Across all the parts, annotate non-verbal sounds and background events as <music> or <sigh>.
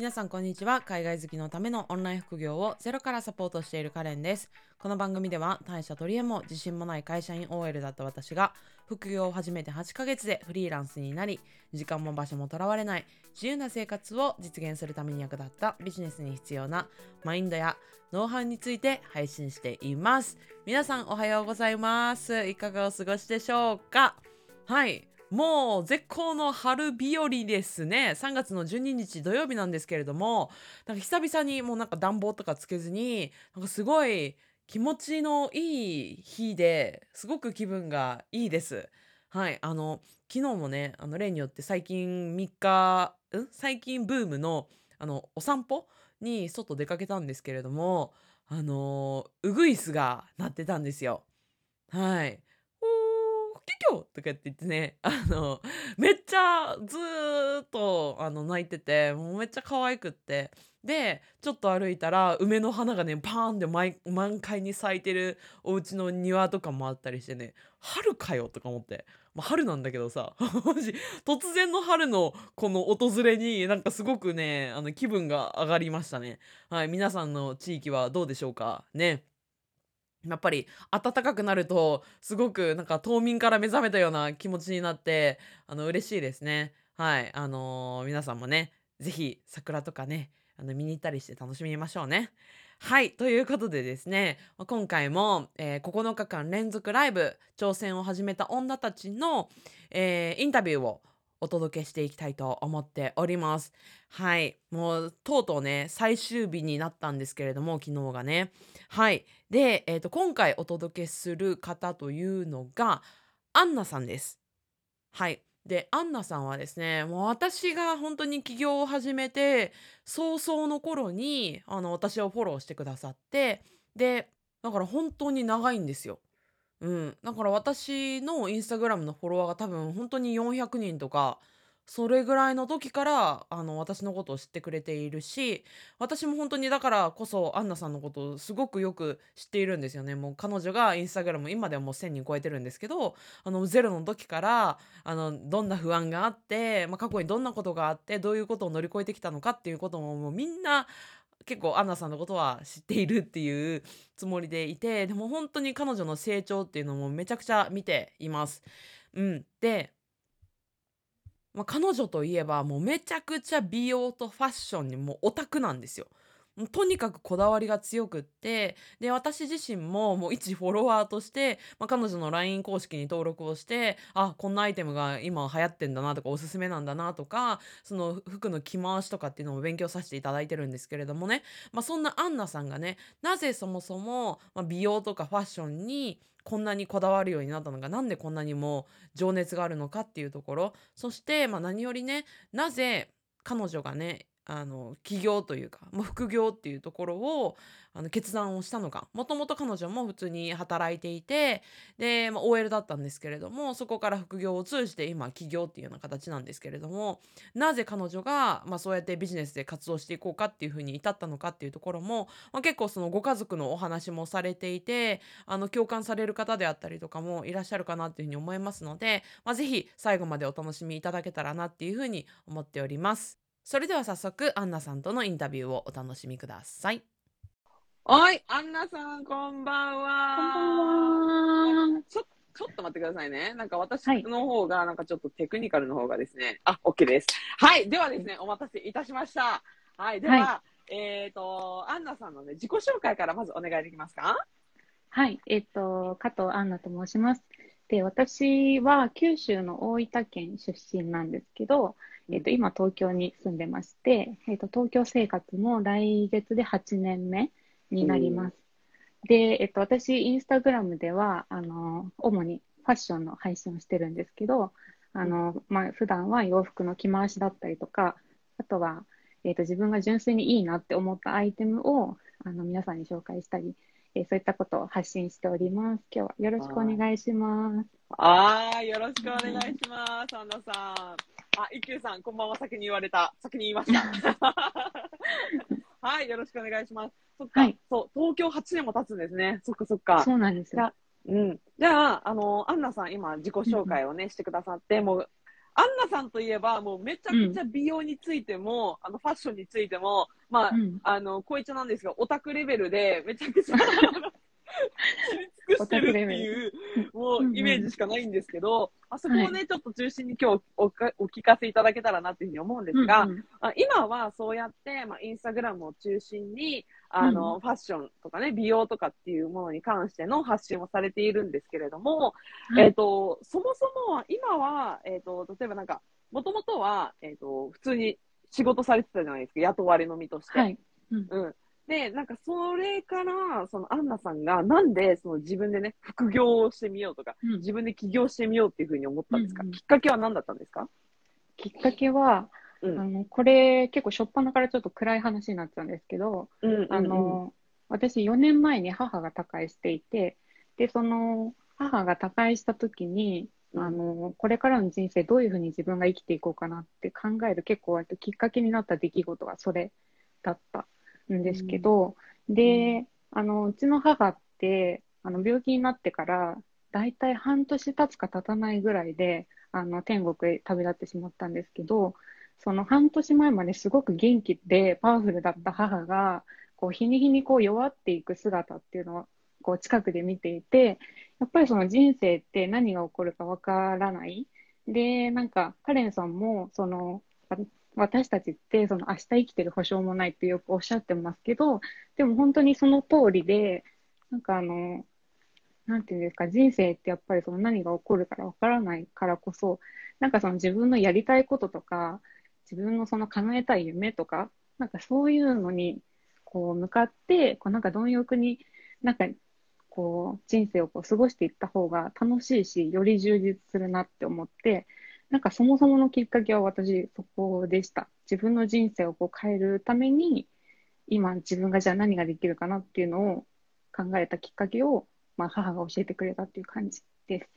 皆さんこんにちは。海外好きのためのオンライン副業をゼロからサポートしているカレンです。この番組では大社取り柄も自信もない会社員 OL だった私が副業を始めて8ヶ月でフリーランスになり時間も場所もとらわれない自由な生活を実現するために役立ったビジネスに必要なマインドやノウハウについて配信しています。皆さんおはようございます。いかがお過ごしでしょうか？はい。もう絶好の春日和ですね。3月の12日土曜日なんですけれどもなんか久々にもうなんか暖房とかつけずになんかすごい気持ちのいい日ですごく気分がいいです。はいあの昨日もねあの例によって最近3日ん？最近ブームのあのお散歩に外出かけたんですけれどもあのウグイスが鳴ってたんですよ。はい。キョとかって言ってね、<laughs> あの、めっちゃずーっとあの泣いてて、もうめっちゃ可愛くって。で、ちょっと歩いたら梅の花がね、パーンって満開に咲いてるお家の庭とかもあったりしてね、春かよとか思って。ま、春なんだけどさ、<laughs> 突然の春のこの訪れになんかすごくね、あの気分が上がりましたね。はい、皆さんの地域はどうでしょうか？ね。やっぱり暖かくなるとすごくなんか冬眠から目覚めたような気持ちになってあの嬉しいですね。はい、あのー、皆さんもね是非桜とかねあの見に行ったりして楽しみましょうね。はいということでですね今回も、えー、9日間連続ライブ挑戦を始めた女たちの、えー、インタビューをお届けしていきたいと思っております。はい。もう、とうとうね、最終日になったんですけれども、昨日がね。はい。で、えっ、ー、と、今回お届けする方というのが、アンナさんです。はい。で、アンナさんはですね、もう私が本当に起業を始めて、早々の頃に、あの、私をフォローしてくださって、で、だから本当に長いんですよ。うん、だから私のインスタグラムのフォロワーが多分本当に400人とか、それぐらいの時から、あの、私のことを知ってくれているし、私も本当にだからこそ、アンナさんのことをすごくよく知っているんですよね。もう彼女がインスタグラム、今ではもう1000人超えてるんですけど、あの、ゼロの時から、あの、どんな不安があって、まあ、過去にどんなことがあって、どういうことを乗り越えてきたのかっていうことも、もうみんな結構アンナさんのことは知っているっていうつもりでいてでも本当に彼女の成長っていうのもめちゃくちゃ見ています。うん、で、まあ、彼女といえばもうめちゃくちゃ美容とファッションにもオタクなんですよ。とにかくこだわりが強くってで私自身ももう一フォロワーとして、まあ、彼女の LINE 公式に登録をしてあこんなアイテムが今流行ってんだなとかおすすめなんだなとかその服の着回しとかっていうのも勉強させていただいてるんですけれどもね、まあ、そんなアンナさんがねなぜそもそも、美容とかファッションにこんなにこだわるようになったのか何でこんなにも情熱があるのかっていうところ。そして、まあ、何よりねなぜ彼女がねあの起業というか、まあ、副業っていうところをあの決断をしたのかもともと彼女も普通に働いていてで、まあ、OL だったんですけれどもそこから副業を通じて今起業っていうような形なんですけれどもなぜ彼女が、まあ、そうやってビジネスで活動していこうかっていうふうに至ったのかっていうところも、まあ、結構そのご家族のお話もされていてあの共感される方であったりとかもいらっしゃるかなっていうふうに思いますので、まあ、ぜひ最後までお楽しみいただけたらなっていうふうに思っております。それでは早速アンナさんとのインタビューをお楽しみくださいはい、アンナさんこんばんはこんばんはちょちょっと待ってくださいね。なんか私の方が、なんかちょっとテクニカルの方がですね、はい、あ、OK です。はい、ではですね、お待たせいたしました。はい、では、はい、えっ、ー、と、アンナさんのね、自己紹介からまずお願いできますか？はい、えっ、ー、と、加藤アンナと申します。で、私は九州の大分県出身なんですけど、えっ、と、今東京に住んでまして、えっ、と、東京生活も来月で8年目になります。で、えっ、と、私、インスタグラムでは、あの、主にファッションの配信をしてるんですけど、あの、まあ、普段は洋服の着回しだったりとか、あとは、えっ、と、自分が純粋にいいなって思ったアイテムを、あの、皆さんに紹介したり、えそういったことを発信しております。今日はよろしくお願いします。ああ、よろしくお願いします、アンナさん。あ、一休さん、こんばんは。先に言われた。先に言いました。<laughs> はい、よろしくお願いします。そっか、はい、そう、東京8年も経つんですね。そっかそっか。そうなんですよ。うん。じゃあ、あの、アンナさん、今、自己紹介をね、してくださって、もう、アンナさんといえば、もうめちゃくちゃ美容についても、うん、あの、ファッションについても、まあ、うん、あの、こいつなんですが、オタクレベルで、めちゃくちゃ尽くしてるっていう、もうイメージしかないんですけど、あそこをね、ちょっと中心に今日お聞かせいただけたらなっていうふうに思うんですが、うんうん、あ今はそうやって、まあ、インスタグラムを中心に、あの、うん、ファッションとかね、美容とかっていうものに関しての発信をされているんですけれども、えっ、ー、と、そもそもは、今は、えっ、ー、と、例えばなんか、もともとは、えっ、ー、と、普通に仕事されてたじゃないですか、雇われの身として。はい。うん、うんで、なんかそれから、そのアンナさんがなんでその自分でね、副業をしてみようとか、うん、自分で起業してみようっていうふうに思ったんですか、うんうん、きっかけは何だったんですか？きっかけは、うん、あの、これ結構しょっぱなからちょっと暗い話になっちゃうんですけど、うんうんうん、あの、私4年前に母が他界していて、で、その母が他界した時に、あの、これからの人生どういうふうに自分が生きていこうかなって考える結構割ときっかけになった出来事がそれだったんですけど、うん、で、あの、うちの母って、あの、病気になってから、だいたい半年経つか経たないぐらいで、あの、天国へ旅立ってしまったんですけど、その半年前まですごく元気でパワフルだった母が、こう、日に日にこう弱っていく姿っていうのを、こう、近くで見ていて、やっぱりその人生って何が起こるかわからない。で、なんか、カレンさんも、その、私たちってその明日生きてる保証もないってよくおっしゃってますけど、でも本当にその通りで、なんかあの、なんていうんですか、人生ってやっぱりその何が起こるからわからないからこそ、なんかその自分のやりたいこととか、自分のその叶えたい夢とか、なんかそういうのにこう向かって、こうなんか貪欲に、なんかこう人生をこう過ごしていった方が楽しいし、より充実するなって思って、なんかそもそものきっかけは私そこでした。自分の人生をこう変えるために、今自分がじゃあ何ができるかなっていうのを考えたきっかけを、まあ、母が教えてくれたっていう感じです。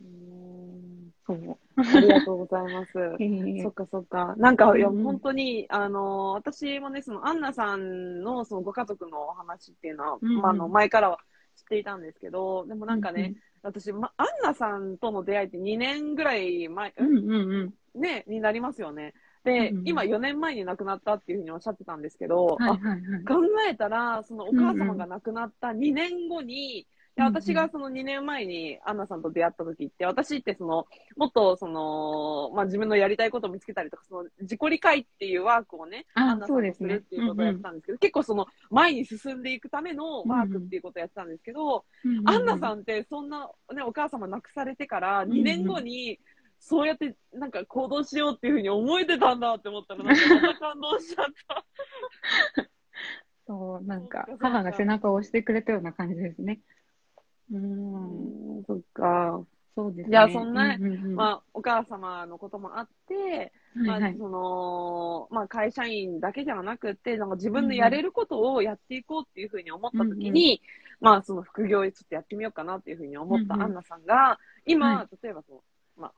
うんそう。ありがとうございます。<laughs> そっかそっか。なんか、いや、本当に、あの、私もね、その、アンナさんの、その、ご家族のお話っていうのは、うん、まあ、あの、前からは知っていたんですけど、でもなんかね、私、ま、アンナさんとの出会いって2年ぐらい前、うんうんうん、ね、になりますよね。で、うんうん、今4年前に亡くなったっていうふうにおっしゃってたんですけど、はいはいはい、考えたら、そのお母様が亡くなった2年後に、で、私がその2年前にアンナさんと出会った時って、私ってその、もっとその、まあ、自分のやりたいことを見つけたりとか、その自己理解っていうワークをね、アンナさんとするっていうことをやったんですけど、ねうんうん、結構その前に進んでいくためのワークっていうことをやってたんですけど、うんうん、アンナさんってそんなね、お母様亡くされてから2年後に、そうやってなんか行動しようっていうふうに思えてたんだって思ったら、なんかまた感動しちゃった。<laughs> そう、なんか。母が背中を押してくれたような感じですね。うん、そっか。そうですね。じゃあ、そんな、うんうんうん、まあ、お母様のこともあって、はいはい、まあ、その、まあ、会社員だけではなくて、なんか自分のやれることをやっていこうっていうふうに思ったときに、うんうん、まあ、その副業をちょっとやってみようかなっていうふうに思ったアンナさんが、今、はい、例えばその、まあ、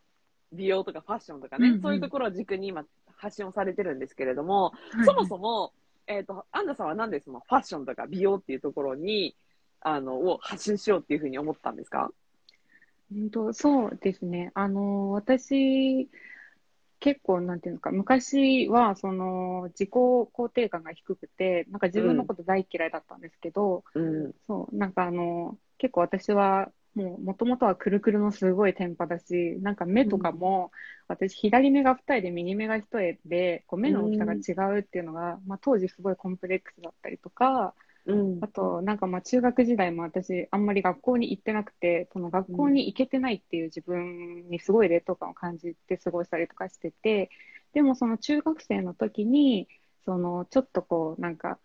美容とかファッションとかね、うんうん、そういうところを軸に今、発信をされてるんですけれども、はいはい、そもそも、えっ、ー、と、アンナさんはなんでそのファッションとか美容っていうところに、あの、を発信しようっていうふうに思ったんですか？うんとそうですね。あの、私、結構、なんていうのか、昔は、その、自己肯定感が低くて、なんか自分のこと大嫌いだったんですけど、うん、そう、なんかあの、結構私は、もう、もとはくるくるのすごいテンパだし、なんか目とかも、うん、私、左目が二重で右目が一重で、こう目の大きさが違うっていうのが、うん、まあ当時すごいコンプレックスだったりとか、うん、あと、なんかまあ中学時代も私、あんまり学校に行ってなくて、その学校に行けてないっていう自分にすごい劣等感を感じて過ごしたりとかしてて、でもその中学生の時に、そのちょっとこう、なんか、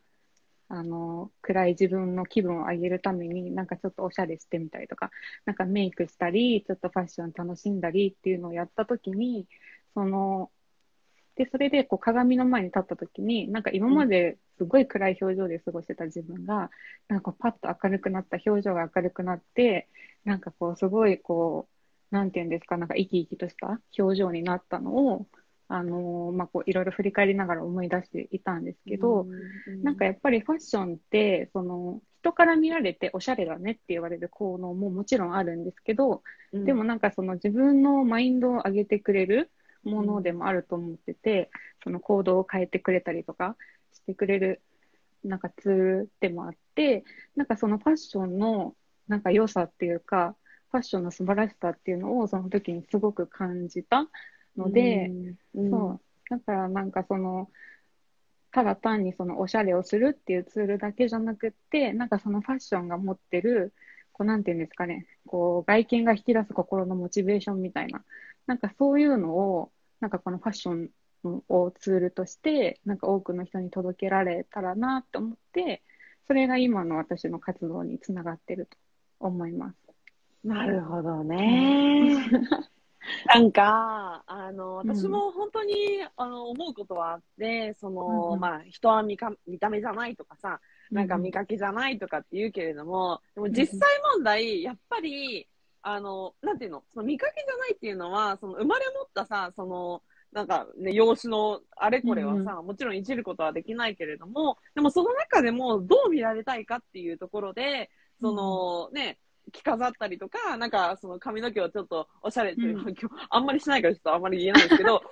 あの、暗い自分の気分を上げるために、なんかちょっとおしゃれしてみたりとか、なんかメイクしたり、ちょっとファッション楽しんだりっていうのをやった時に、その、で、それでこう鏡の前に立った時に、なんか今まですごい暗い表情で過ごしてた自分が、なんかパッと明るくなった、表情が明るくなって、なんかこうすごいこう、なんていうんですか、なんか生き生きとした表情になったのを、あのー、まあ、こういろいろ振り返りながら思い出していたんですけど、なんかやっぱりファッションって、その、人から見られておしゃれだねって言われる効能ももちろんあるんですけど、でもなんかその自分のマインドを上げてくれる、ものでもあると思ってて、その行動を変えてくれたりとかしてくれる、なんかツールでもあって、なんかそのファッションのなんか良さっていうか、ファッションの素晴らしさっていうのをその時にすごく感じたので、うん、そう。だからなんかその、ただ単にそのおしゃれをするっていうツールだけじゃなくって、なんかそのファッションが持ってる、こうなんていうんですかね、こう外見が引き出す心のモチベーションみたいな、なんかそういうのを、なんかこのファッションをツールとして、なんか多くの人に届けられたらなと思って、それが今の私の活動につながってると思います。なるほどね。なんか、あの、私も本当に、うん、あの、思うことはあって、その、うん、まあ、人は見か見た目じゃないとかさ、なんか見かけじゃないとかって言うけれども、でも実際問題、やっぱり、あの、なんていうの、その見かけじゃないっていうのは、その生まれ持ったさ、その、なんかね、養子のあれこれはさ、うん、もちろんいじることはできないけれども、でもその中でもどう見られたいかっていうところで、その、ね、着飾ったりとか、なんかその髪の毛をちょっとおしゃれっていう、うん、今日あんまりしないからちょっとあんまり言えないんですけど、<laughs> なんか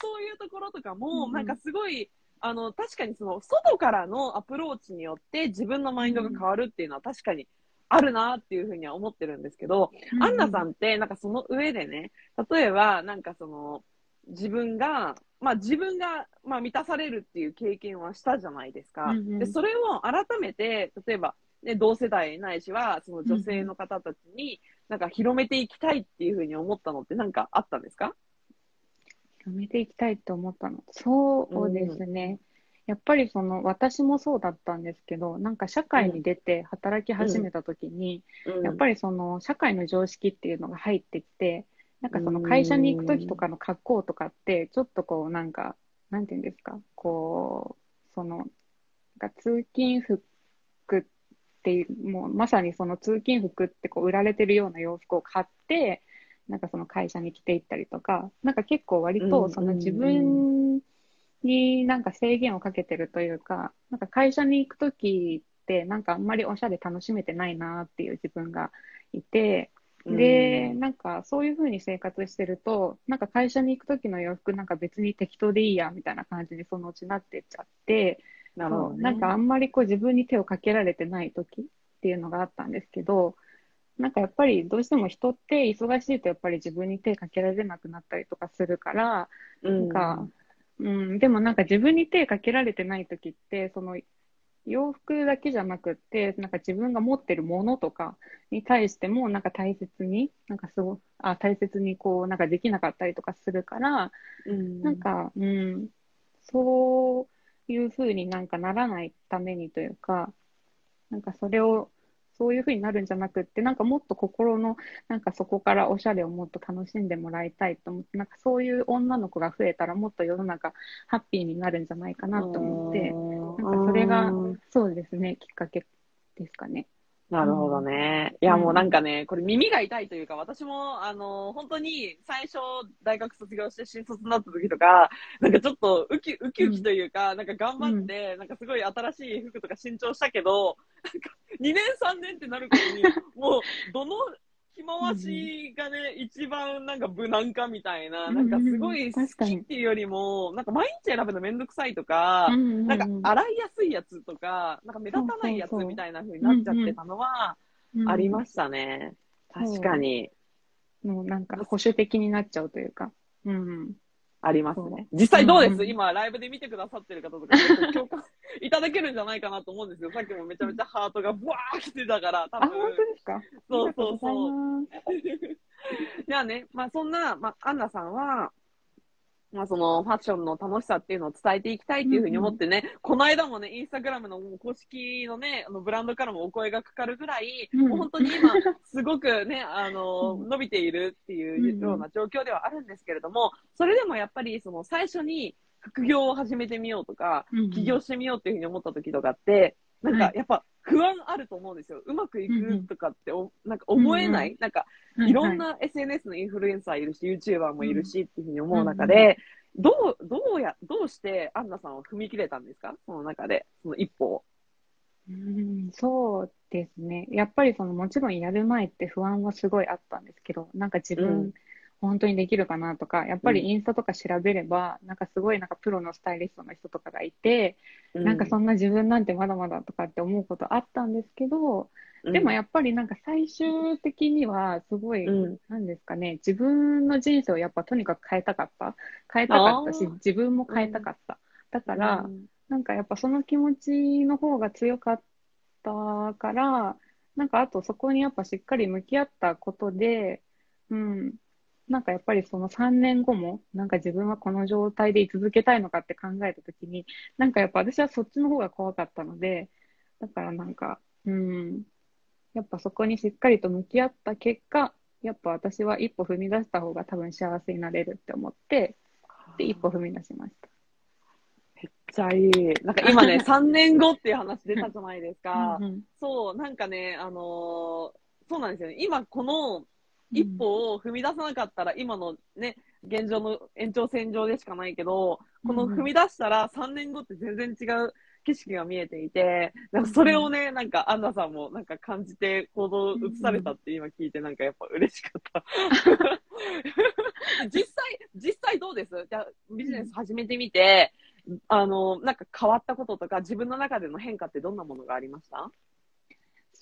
そういうところとかも、なんかすごい、あの、確かにその外からのアプローチによって自分のマインドが変わるっていうのは確かにあるなっていうふうには思ってるんですけど、うん、アンナさんってなんかその上でね、例えばなんかその自分が、まあ自分が、まあ満たされるっていう経験はしたじゃないですか。うんうん、で、それを改めて、例えば、ね、同世代ないしは、その女性の方たちに、なんか広めていきたいっていうふうに思ったのって何かあったんですか？広めていきたいと思ったの。そうですね。やっぱりその私もそうだったんですけど、なんか社会に出て働き始めた時に、うん、やっぱりその社会の常識っていうのが入ってきて、なんかその会社に行く時とかの格好とかって、ちょっとこうなんか、なんていうんですか、こう、その、が通勤服っていう、もうまさにその通勤服ってこう売られてるような洋服を買って、なんかその会社に着ていったりとか、なんか結構割とその自分になんか制限をかけてるというか、なんか会社に行くときってなんかあんまりおしゃれ楽しめてないなっていう自分がいて、で、なんかそういうふうに生活してると、なんか会社に行くときの洋服なんか別に適当でいいやみたいな感じにそのうちなってっちゃって、なるほど、ね、なんかあんまりこう自分に手をかけられてないときっていうのがあったんですけど、なんかやっぱりどうしても人って忙しいとやっぱり自分に手かけられなくなったりとかするから、なんかうん、でもなんか自分に手かけられてない時って、その洋服だけじゃなくって、なんか自分が持ってるものとかに対しても、なんか大切に、なんかすごあ、大切にこう、なんかできなかったりとかするから、うん、なんか、うん、そういうふうになんかならないためにというか、なんかそれをそういうふうになるんじゃなくって、なんかもっと心の、なんかそこからおしゃれをもっと楽しんでもらいたいと思って、なんかそういう女の子が増えたらもっと世の中ハッピーになるんじゃないかなと思って、なんかそれが、そうですね、きっかけですかね。なるほどね。いや、もうなんかね、これ耳が痛いというか、私も、あの、本当に最初、大学卒業して新卒になった時とか、なんかちょっとウキウキウキというか、なんか頑張って、なんかすごい新しい服とか新調したけど、なんか2年3年ってなることに、もう、どの着回しがね、うん、一番なんか無難かみたいな、なんかすごい好きっていうよりも、なんか毎日選ぶのめんどくさいとか、なんか洗いやすいやつとか、なんか目立たないやつみたいな風になっちゃってたのは、ありましたね。確かに。もうなんか保守的になっちゃうというか。うん。ありますね。実際どうです、うん、今、ライブで見てくださってる方とか、<laughs> 共感いただけるんじゃないかなと思うんですよ。さっきもめちゃめちゃハートがブワー来てたから、多分。あ、本当ですか？そうそうそう。<laughs> じゃあね、まあそんな、まあ、アンナさんは、まあそのファッションの楽しさっていうのを伝えていきたいっていうふうに思ってね、うんうん、この間もね、インスタグラムの公式のね、あのブランドからもお声がかかるぐらい、うん、もう本当に今、<laughs> すごくね、あの、伸びているっていうような状況ではあるんですけれども、それでもやっぱりその最初に副業を始めてみようとか、起業してみようっていうふうに思った時とかって、なんかやっぱ不安あると思うんですよ。うまくいくとかってお、なんか思えない、なんかいろんな SNS のインフルエンサーいるし、YouTuber もいるしっていうふうに思う中で、どう、どうや、どうしてアンナさんは踏み切れたんですか？その中で、その一歩を。うん、そうですね。やっぱりそのもちろんやる前って不安はすごいあったんですけど、なんか自分本当にできるかなとか、やっぱりインスタとか調べれば、なんかすごいなんかプロのスタイリストの人とかがいて、なんかそんな自分なんてまだまだとかって思うことあったんですけど、でもやっぱりなんか最終的にはすごい、なんですかね、自分の人生をやっぱとにかく変えたかった。変えたかったし、自分も変えたかった。だから、なんかやっぱその気持ちの方が強かったから、なんかあとそこにやっぱしっかり向き合ったことで、うん、なんかやっぱりその3年後も、なんか自分はこの状態で居続けたいのかって考えたときに、なんかやっぱ私はそっちの方が怖かったので、だからなんか、うん、やっぱそこにしっかりと向き合った結果、やっぱ私は一歩踏み出した方が多分幸せになれるって思って、で、一歩踏み出しました。めっちゃいい。なんか今ね、<laughs> 3年後っていう話出たじゃないですか。うんうん、そう、なんかね、あのー、そうなんですよね。今この一歩を踏み出さなかったら、今のね、現状の延長線上でしかないけど、この踏み出したら3年後って全然違う景色が見えていて、なんかそれをね、なんかアンナさんもなんか感じて行動を移されたって今聞いてなんかやっぱ嬉しかった。<laughs> 実際、実際どうです？じゃビジネス始めてみて、あの、なんか変わったこととか自分の中での変化ってどんなものがありました？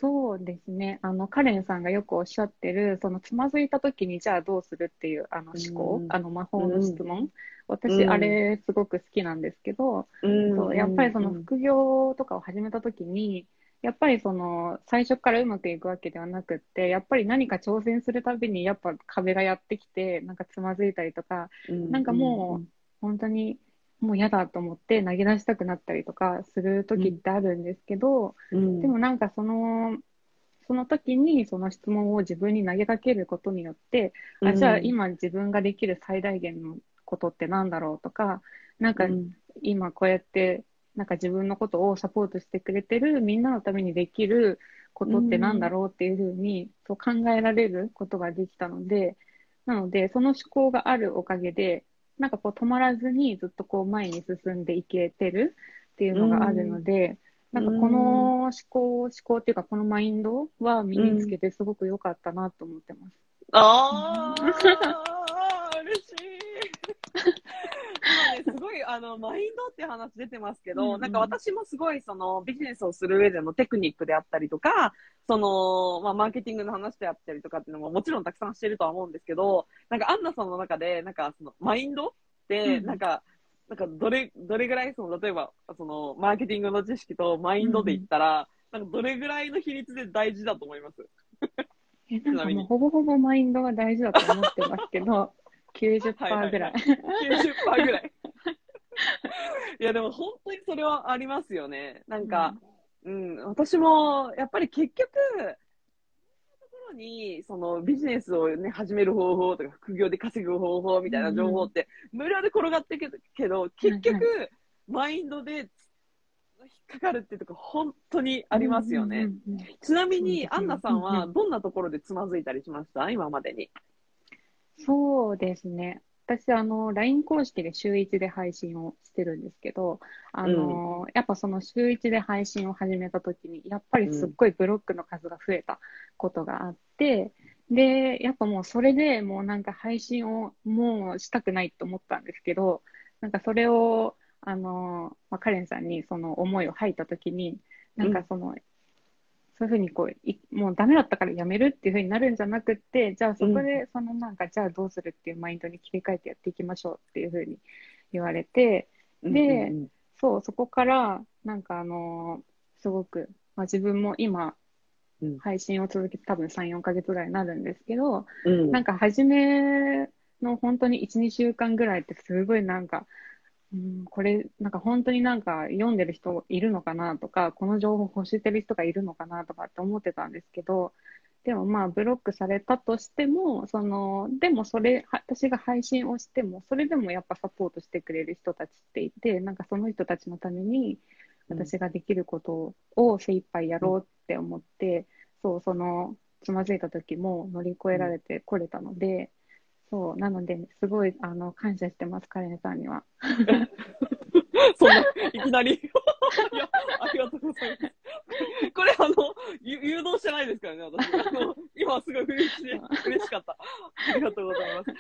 そうですね。あの、カレンさんがよくおっしゃってる、そのつまずいた時にじゃあどうするっていうあの思考、うん、あの魔法の質問。うん、私、あれすごく好きなんですけど、うん、そうやっぱりその副業とかを始めた時に、やっぱりその最初からうまくいくわけではなくって、やっぱり何か挑戦するたびにやっぱ壁がやってきて、なんかつまずいたりとか、なんかもう本当にもう嫌だと思って投げ出したくなったりとかする時ってあるんですけど、うん、でもなんかその、その時にその質問を自分に投げかけることによって、うん、あじゃあ今自分ができる最大限のことってなんだろうとか、なんか今こうやってなんか自分のことをサポートしてくれてるみんなのためにできることってなんだろうっていうふうに、そう考えられることができたので、なので、その思考があるおかげで、なんかこう止まらずにずっとこう前に進んでいけてるっていうのがあるので、なんかこの思考、思考っていうかこのマインドは身につけてすごく良かったなと思ってます。ああ、<laughs> 嬉しい。今ね、すごい、あの、マインドって話出てますけど、うんうん、なんか私もすごい、その、ビジネスをする上でのテクニックであったりとか、その、まあ、マーケティングの話であったりとかっていうのももちろんたくさんしてるとは思うんですけど、なんか、アンナさんの中で、なんか、その、マインドって、なんか、うん、なんか、どれ、どれぐらい、その、例えば、その、マーケティングの知識とマインドで言ったら、うん、なんか、どれぐらいの比率で大事だと思います？え、なんかもう、ほぼほぼマインドが大事だと思ってますけど、90%ぐらい。はいはいはい、90%ぐらい。<laughs> いや、でも本当にそれはありますよね。なんか、うん、うん、私も、やっぱり結局、ところに、そのビジネスをね、始める方法とか、副業で稼ぐ方法みたいな情報って、無料で転がってくるけど、結局、マインドで引っかかるっていうとこ本当にありますよね。ちなみに、アンナさんはどんなところでつまずいたりしました？今までに。そうですね。私、あの、LINE 公式で週1で配信をしてるんですけど、あの、うん、やっぱその週1で配信を始めた時に、やっぱりすっごいブロックの数が増えたことがあって、うん、で、やっぱもうそれでもうなんか配信をもうしたくないと思ったんですけど、なんかそれを、あの、まあ、カレンさんにその思いを吐いた時に、なんかその、そういうふうにこうい、もうダメだったからやめるっていうふうになるんじゃなくて、じゃあそこで、そのなんか、じゃあどうするっていうマインドに切り替えてやっていきましょうっていうふうに言われて、で、そう、そこから、なんかあのー、すごく、まあ、自分も今、配信を続けて多分3、4ヶ月ぐらいになるんですけど、うん、なんか初めの本当に1、2週間ぐらいってすごいなんか、うん、これ、なんか本当になんか読んでる人いるのかなとか、この情報欲してる人がいるのかなとかって思ってたんですけど、でもまあブロックされたとしても、その、でもそれ、私が配信をしても、それでもやっぱサポートしてくれる人たちっていて、なんかその人たちのために、私ができることを精一杯やろうって思って、うん、そう、その、つまずいた時も乗り越えられてこれたので、そう、なので、すごい、あの、感謝してます、カレンさんには。<laughs> そんな、いきなり。<laughs> いや、ありがとうございます。これ、あの、誘導してないですからね、私。あの今すごい嬉しい、嬉しかった。ありがとうございます。い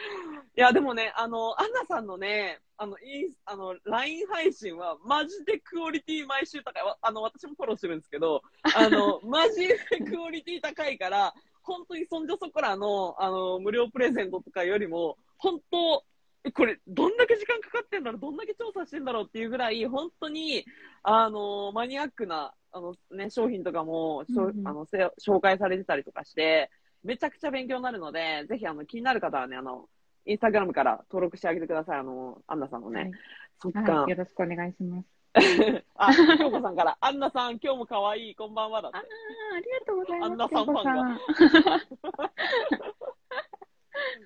や、でもね、あの、アンナさんのね、あの、イン、あの、LINE 配信は、マジでクオリティ毎週高い。あの、私もフォローしてるんですけど、あの、マジでクオリティ高いから、本当にそんじょそこらの、あの、無料プレゼントとかよりも、本当、これ、どんだけ時間かかってんだろう、どんだけ調査してんだろうっていうぐらい、本当に、あの、マニアックな、あのね、商品とかも、うんうん、あの紹介されてたりとかして、めちゃくちゃ勉強になるので、ぜひ、あの、気になる方はね、あの、インスタグラムから登録してあげてください、あの、アンナさんのね。はい、そっか、はい、よろしくお願いします。<laughs> あ、京子さんから、アンナさん、今日も可愛い、こんばんはだって。ああ、ありがとうございます。アンナさんファン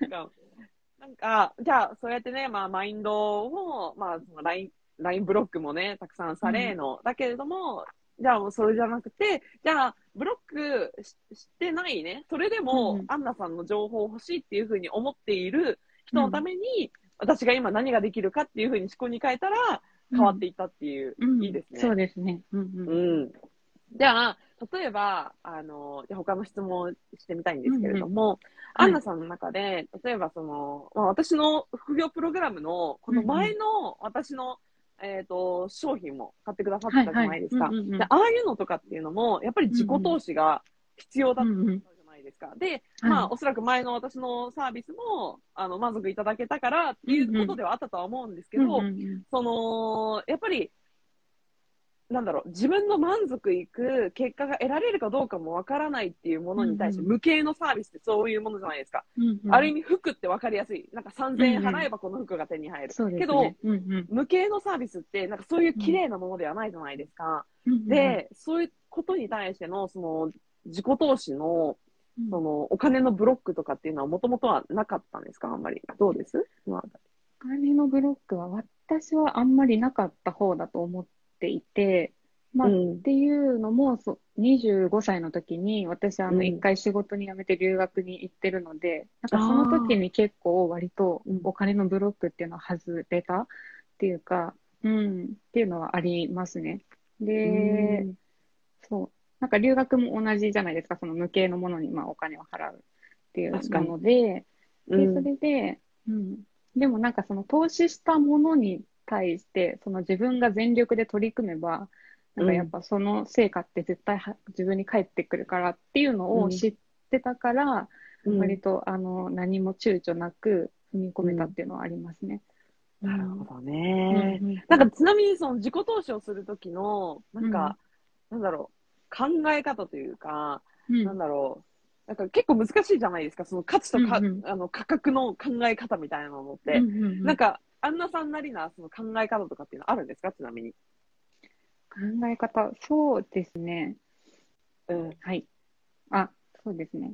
が。なんか、じゃあ、そうやってね、まあ、マインドを、まあ、その LINE、LINE ブロックもね、たくさんされの、うん、だけれども、じゃあ、それじゃなくて、じゃあ、ブロックしてないね、それでも、うん、アンナさんの情報欲しいっていうふうに思っている人のために、うん、私が今何ができるかっていうふうに思考に変えたら、変わっていったっていう、いいですね。そうですね。うん、うん。じゃあ、例えば、あの、じゃ他の質問してみたいんですけれども、うんうん、アンナさんの中で、例えばその、まあ、私の副業プログラムの、この前の私の、うん。うん、えっ、ー、と、商品も買ってくださったじゃないですか。ああいうのとかっていうのも、やっぱり自己投資が必要だったじですか。で、まあ、おそらく前の私のサービスも、あの、満足いただけたからっていうことではあったとは思うんですけど、その、やっぱり、なんだろう、自分の満足いく結果が得られるかどうかもわからないっていうものに対して、無形のサービスってそういうものじゃないですか。うんうん、ある意味、服ってわかりやすい。なんか3000円払えばこの服が手に入る。うんうん、けど、ねうんうん、無形のサービスって、なんかそういう綺麗なものではないじゃないですか。うんうん、で、そういうことに対しての、その、自己投資の、その、お金のブロックとかっていうのはもともとはなかったんですか？あんまり。どうです？お金のブロックは私はあんまりなかった方だと思っていて、まあ、うん、っていうのもそ、25歳の時に、私、あの、一回仕事に辞めて留学に行ってるので、なんかその時に結構割とお金のブロックっていうのは外れたっていうか、うん、っていうのはありますね。で、うん、そう。なんか留学も同じじゃないですか、その無形のものにまあお金を払うっていうので、で、それで、うん。でもなんかその投資したものに対して、その自分が全力で取り組めば、なんかやっぱその成果って絶対は自分に返ってくるからっていうのを知ってたから、うん、割とあの何も躊躇なく踏み込めたっていうのはありますね。うん、なるほどね。うん、なんかちなみにその自己投資をするときの、なんか、なんだろう、考え方というか、なんだろう、なんか結構難しいじゃないですか、その価値とか、うんうん、あの価格の考え方みたいなのって。うんうんうん、なんか、アンナさんなりなその考え方とかっていうのあるんですか？ちなみに。考え方、そうですね。うん、はい。あ、そうですね。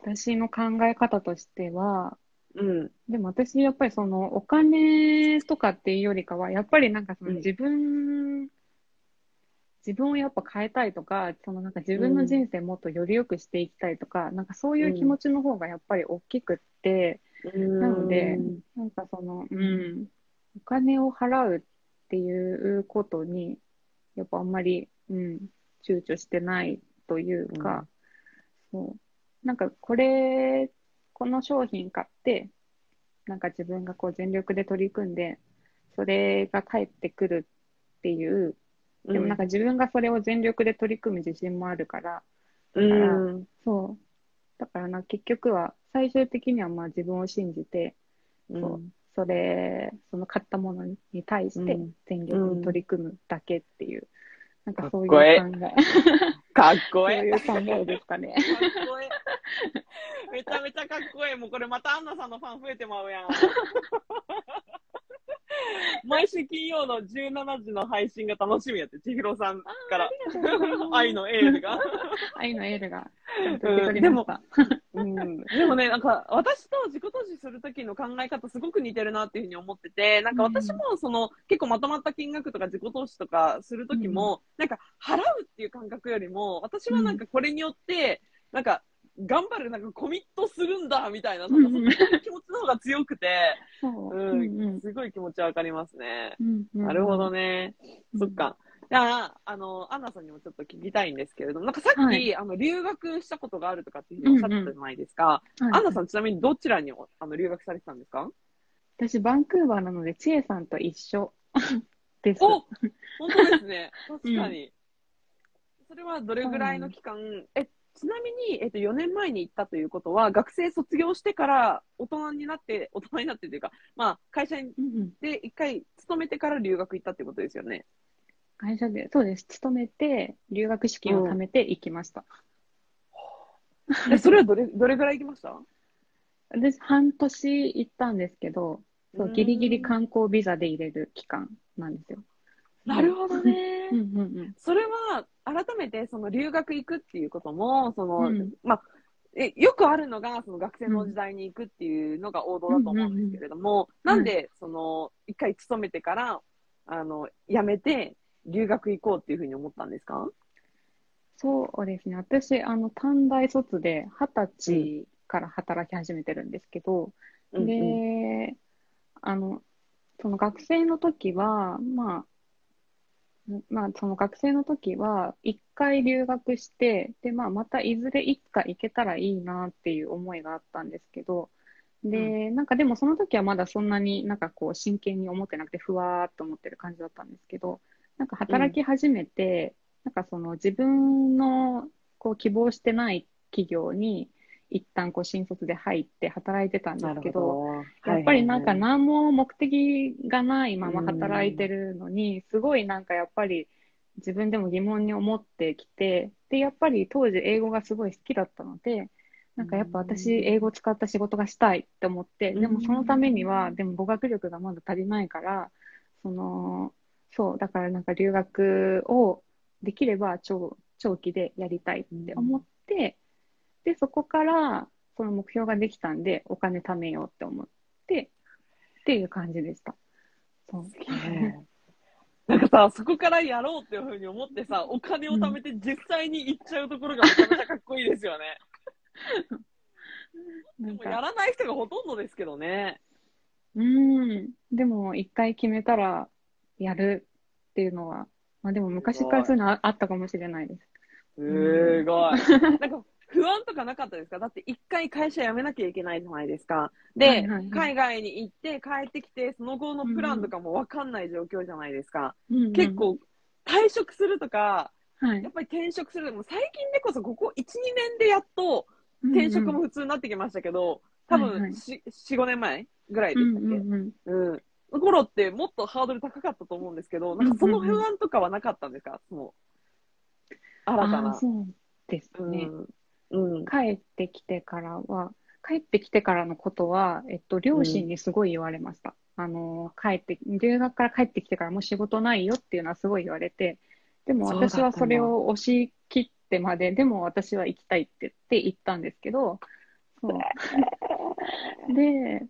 私の考え方としては、うん。でも私、やっぱりそのお金とかっていうよりかは、やっぱりなんかその自分、うん、自分をやっぱ変えたいとか、そのなんか自分の人生もっとより良くしていきたいとか、うん、なんかそういう気持ちの方がやっぱり大きくって、うん、なので、なんかその、うん、お金を払うっていうことに、やっぱあんまり、うん、躊躇してないというか、うん、そう。なんかこれ、この商品買って、なんか自分がこう全力で取り組んで、それが返ってくるっていう、でもなんか自分がそれを全力で取り組む自信もあるから、だから、うん、そう。だからな、結局は、最終的にはまあ自分を信じて、うん、そうそれ、その買ったものに対して全力に取り組むだけっていう、うん、なんかそういう考え。<laughs> かっこいい。そういう考えですかね。かっこいい。めちゃめちゃかっこいい。もうこれまたアンナさんのファン増えてまうやん。<laughs> <laughs> 毎週金曜の17時の配信が楽しみやって、千尋さんから愛のエールが。<laughs> 愛のエールが。うん、でも、うん、でもね、なんか私と自己投資するときの考え方すごく似てるなっていうふうに思ってて、なんか私もその、結構まとまった金額とか自己投資とかするときも、うん、なんか払うっていう感覚よりも、私はなんかこれによって、なんか頑張る、なんかコミットするんだ、みたいな、なんかその気持ちの方が強くて、うん、すごい気持ちわかりますね。なるほどね。そっか。じゃあ、あの、アンナさんにもちょっと聞きたいんですけれども、なんかさっき、はい、あの、留学したことがあるとかっていうふうにおっしゃってたじゃないですか。うんうん、アンナさん、ちなみにどちらにあの留学されてたんですか？私、バンクーバーなので、千恵さんと一緒です。<laughs> お本当ですね。確かに。それはどれぐらいの期間、え、ちなみに、えっと、4年前に行ったということは、学生卒業してから大人になって、大人になってというか、まあ、会社で一回勤めてから留学行ったってことですよね？会社で、そうです。勤めて、留学資金を貯めて行きました。えそれはどれ、<laughs> どれぐらい行きました？私、半年行ったんですけど、そうう、んギリギリ観光ビザで入れる期間なんですよ。なるほどねうん。うんうん。それは、改めて、その留学行くっていうことも、その、うんまあ、えよくあるのが、その学生の時代に行くっていうのが王道だと思うんですけれども、うんうんうんなんで、その、一回勤めてから、あの、辞めて、留学行こうっていうふうに思ったんですか？そうですね。私、あの、短大卒で二十歳から働き始めてるんですけど、うんうんで、あの、その学生の時は、まあ、まあ、その学生の時は、一回留学して、で、まあ、またいずれいつか行けたらいいなっていう思いがあったんですけど、で、なんかでもその時はまだそんなになんかこう真剣に思ってなくて、ふわーっと思ってる感じだったんですけど、なんか働き始めて、なんかその自分のこう希望してない企業に一旦こう新卒で入って働いてたんですけど、やっぱりなんか何も目的がないまま働いてるのに、すごいなんかやっぱり自分でも疑問に思ってきて、で、やっぱり当時英語がすごい好きだったので、なんかやっぱ私英語使った仕事がしたいって思って、でもそのためには、でも語学力がまだ足りないから、その、そう、だからなんか留学をできれば長長期でやりたいって思って、で、そこからその目標ができたんで、お金貯めようって思って、っていう感じでした。そう。なんかさ、そこからやろうっていうふうに思ってさ、お金を貯めて実際に行っちゃうところがめちゃめちゃかっこいいですよね。<laughs> なんもうやからない人がほとんどですけどね。うん。でも、一回決めたら、やるっていうのは、まあでも昔からそういうのああったかもしれないです。すごい。なんか不安とかなかったですか？だって一回会社辞めなきゃいけないじゃないですか。で、はいはいはい海外に行って帰ってきて、その後のプランとかもわかんない状況じゃないですか。うんうん結、構、退職するとか、はいやっぱり転職するとかも最近でこそここ1、2年でやっと転職も普通になってきましたけど、多はいはい分4、4、5年前ぐらいでうんしたっけ、うんうんうん。の頃ってもっとハードル高かったと思うんですけど、なんかその不安とかはなかったんですか？その、新たな。そうですね。うん。うん。帰ってきてからは、帰ってきてからのことは、えっと、両親にすごい言われました。あの、帰って、留学から帰ってきてからもう仕事ないよっていうのはすごい言われて、でも私はそれを押し切ってまで、でも私は行きたいって言って行ったんですけど、そう。<laughs> で、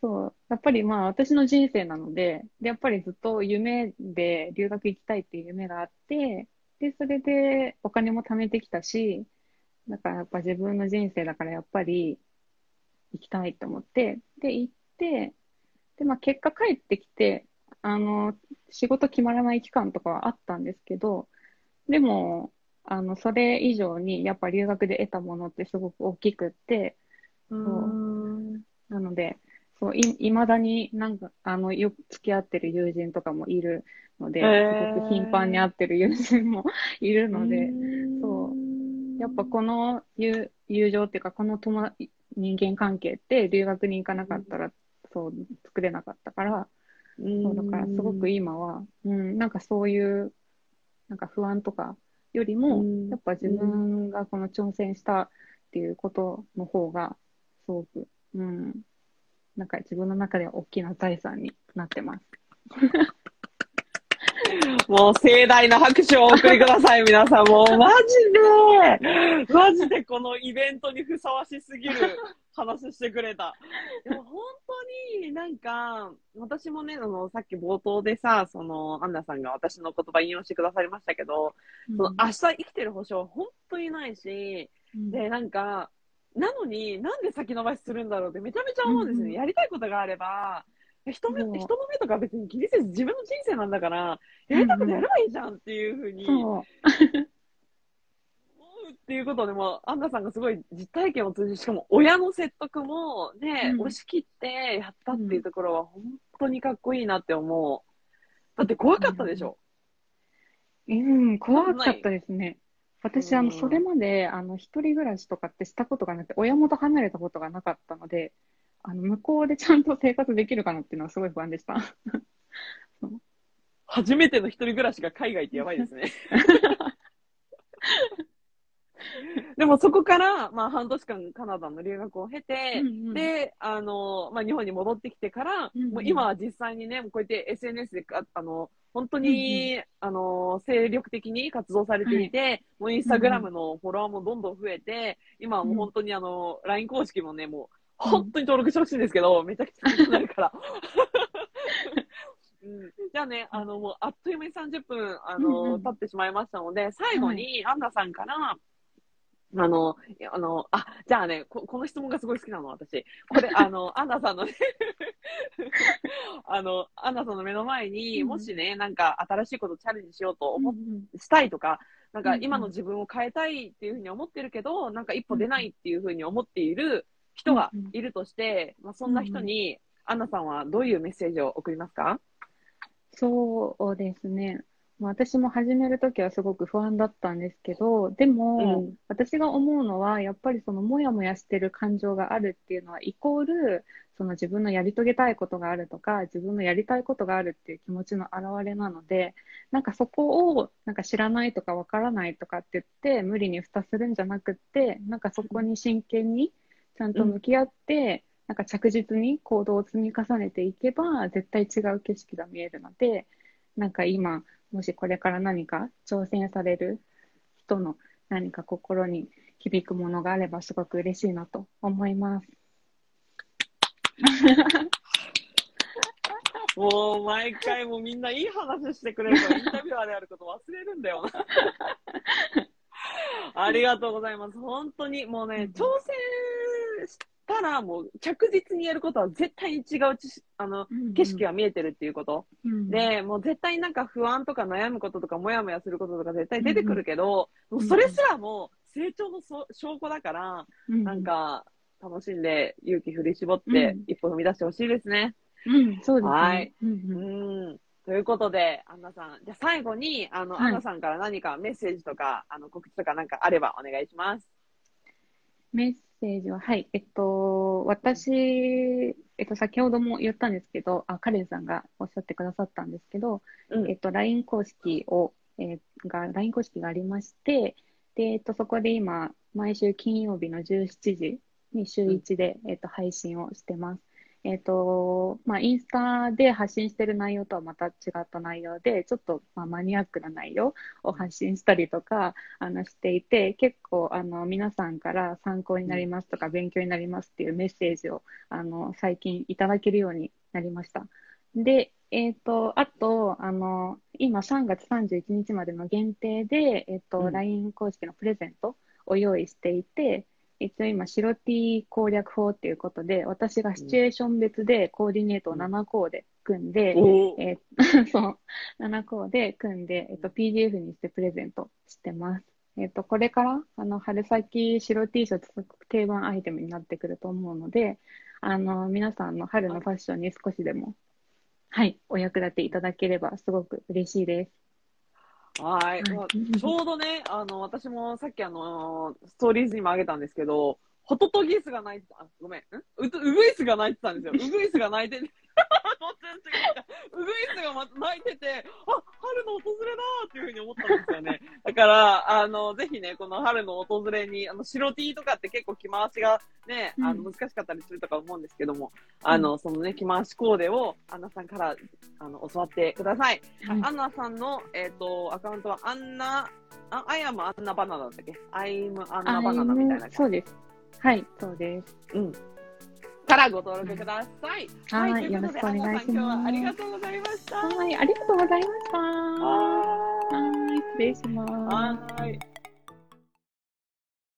そう、やっぱりまあ私の人生なので、で、やっぱりずっと夢で留学行きたいっていう夢があって、で、それでお金も貯めてきたし、だからやっぱ自分の人生だからやっぱり行きたいと思って、で、行って、で、まあ結果帰ってきて、あの、仕事決まらない期間とかはあったんですけど、でも、あの、それ以上にやっぱ留学で得たものってすごく大きくって、うん。なので、そう、い、未だになんか、あの、よく付き合ってる友人とかもいるので、へー。すごく頻繁に会ってる友人も <laughs> いるので、そううやっぱこの友、友情っていうか、この友達、人間関係って留学に行かなかったら、そう、作れなかったから、そう、だからすごく今は、うん、なんかそういう、なんか不安とかよりもうん、やっぱ自分がこの挑戦したっていうことの方が、すごく、うん、なんか自分の中では大きな財産になってます。<laughs> もう盛大な拍手をお送りください、皆さん。もうマジで、マジでこのイベントにふさわしすぎる話してくれた。でも本当になんか、私もね、あの、さっき冒頭でさ、その、アンナさんが私の言葉引用してくださりましたけど、その明日生きてる保証は本当にないし、うんで、なんか、なのになんで先延ばしするんだろうってめちゃめちゃ思うんですよね。うんうんやりたいことがあれば、人目人の目とか別に気にせず自分の人生なんだから、やりたいことやればいいじゃんっていうふうに思そう。うっていうことでも、アンナさんがすごい実体験を通じて、しかも親の説得もね、うん押し切ってやったっていうところは本当にかっこいいなって思う。だって怖かったでしょ？うん、怖かったですね。私、あの、うんそれまで、あの、一人暮らしとかってしたことがなくて、親元離れたことがなかったので、あの、向こうでちゃんと生活できるかなっていうのはすごい不安でした。<laughs> 初めての一人暮らしが海外ってやばいですね。<laughs> でもそこから、まあ半年間カナダの留学を経て、うんうんで、あの、まあ日本に戻ってきてから、うんうんもう今は実際にね、こうやって SNS でか、あの、本当に、あの、精力的に活動されていて、もうインスタグラムのフォロワーもどんどん増えて、今はもう本当にあの、LINE 公式もね、もう、本当に登録してほしいんですけど、<laughs> めちゃくちゃ勉強になるから。<laughs> うん、じゃあね、あの、もう、あっという間に30分、あの、うんうん経ってしまいましたので、最後に、アンナさんから、あの、いやあの、あ、じゃあね、ここの質問がすごい好きなの、私。これ、<laughs> あの、アンナさんのね、あの、アンナさんの目の前に、うん。もしね、なんか新しいことチャレンジしようと思っうんしたいとか、なんかうんうん。今の自分を変えたいっていうふうに思ってるけど、なんか一歩出ないっていうふうに思っている人がいるとして、まあ、そんな人に、アンナさんはどういうメッセージを送りますか？そうですね。まあ私も始めるときはすごく不安だったんですけど、でも、うん。私が思うのは、やっぱりそのもやもやしてる感情があるっていうのは、イコール、その自分のやり遂げたいことがあるとか、自分のやりたいことがあるっていう気持ちの表れなので、なんかそこを、なんか知らないとかわからないとかって言って、無理に蓋するんじゃなくって、なんかそこに真剣にちゃんと向き合って、なんか着実に行動を積み重ねていけば、絶対違う景色が見えるので、なんか今、もしこれから何か挑戦される人の何か心に響くものがあればすごく嬉しいなと思います。<laughs> もう毎回もうみんないい話してくれるからインタビュアーであること忘れるんだよな。<laughs> ありがとうございます。本当にもうね、挑戦したらもう着実にやることは絶対に違うあの景色が見えてるっていうこと。うん、で、もう絶対なんか不安とか悩むこととか、もやもやすることとか絶対出てくるけど、もうそれすらも成長のそ証拠だから、うん、なんか楽しんで勇気振り絞ってうん一歩踏み出してほしいですね。うん、そうですね。はいうんううんん。ということで、アンナさん、じゃあ最後に、あの、はいアンナさんから何かメッセージとか、あの、告知とかなんかあればお願いします。メッセージは、はい、えっと、私、えっと、先ほども言ったんですけど、あ、カレンさんがおっしゃってくださったんですけど、うんえっと、LINE 公式を、えーが、LINE 公式がありまして、で、えっと、そこで今、毎週金曜日の17時に週1で、えっと、配信をしてます。えっと、まあ、インスタで発信してる内容とはまた違った内容で、ちょっと、まあ、マニアックな内容を発信したりとか、あの、していて、結構、あの、皆さんから参考になりますとか、勉強になりますっていうメッセージを、あの、最近いただけるようになりました。で、えっと、あと、あの、今3月31日までの限定で、えっと、うん LINE 公式のプレゼントを用意していて、一応今、白 T 攻略法っていうことで、私がシチュエーション別でコーディネートを7項で組んで、おえー <laughs> そう、7項で組んで、えっと、PDF にしてプレゼントしてます。えっと、これから、あの、春先白 T シャツ定番アイテムになってくると思うので、あの、皆さんの春のファッションに少しでも、はい、お役立ていただければすごく嬉しいです。はい。はい。もうちょうどね、あの、私もさっきあの、ストーリーズにもあげたんですけど、ホトトギスが鳴いてた、あ、ごめん、ん？うとウグイスが鳴いてたんですよ。ウグイスが鳴いてて、ウグイスがま鳴いてて、あ、春の訪れだーっていうふうに思ったんですよね。だから、あの、ぜひね、この春の訪れに、あの、白 T とかって結構着回しがね、あの、うん難しかったりするとか思うんですけども、あの、そのね、着回しコーデを、アンナさんから、あの、教わってください。はいアンナさんの、えっ、と、アカウントは、アンナ、あ、アイアムアンナバナナだったっけ？アイムアンナバナナみたいなそうです。はい、そうです。うん。からご登録ください。はいといよろしくお願いしますありがとうございました。はい、ありがとうございました。はい、失礼します。はーい。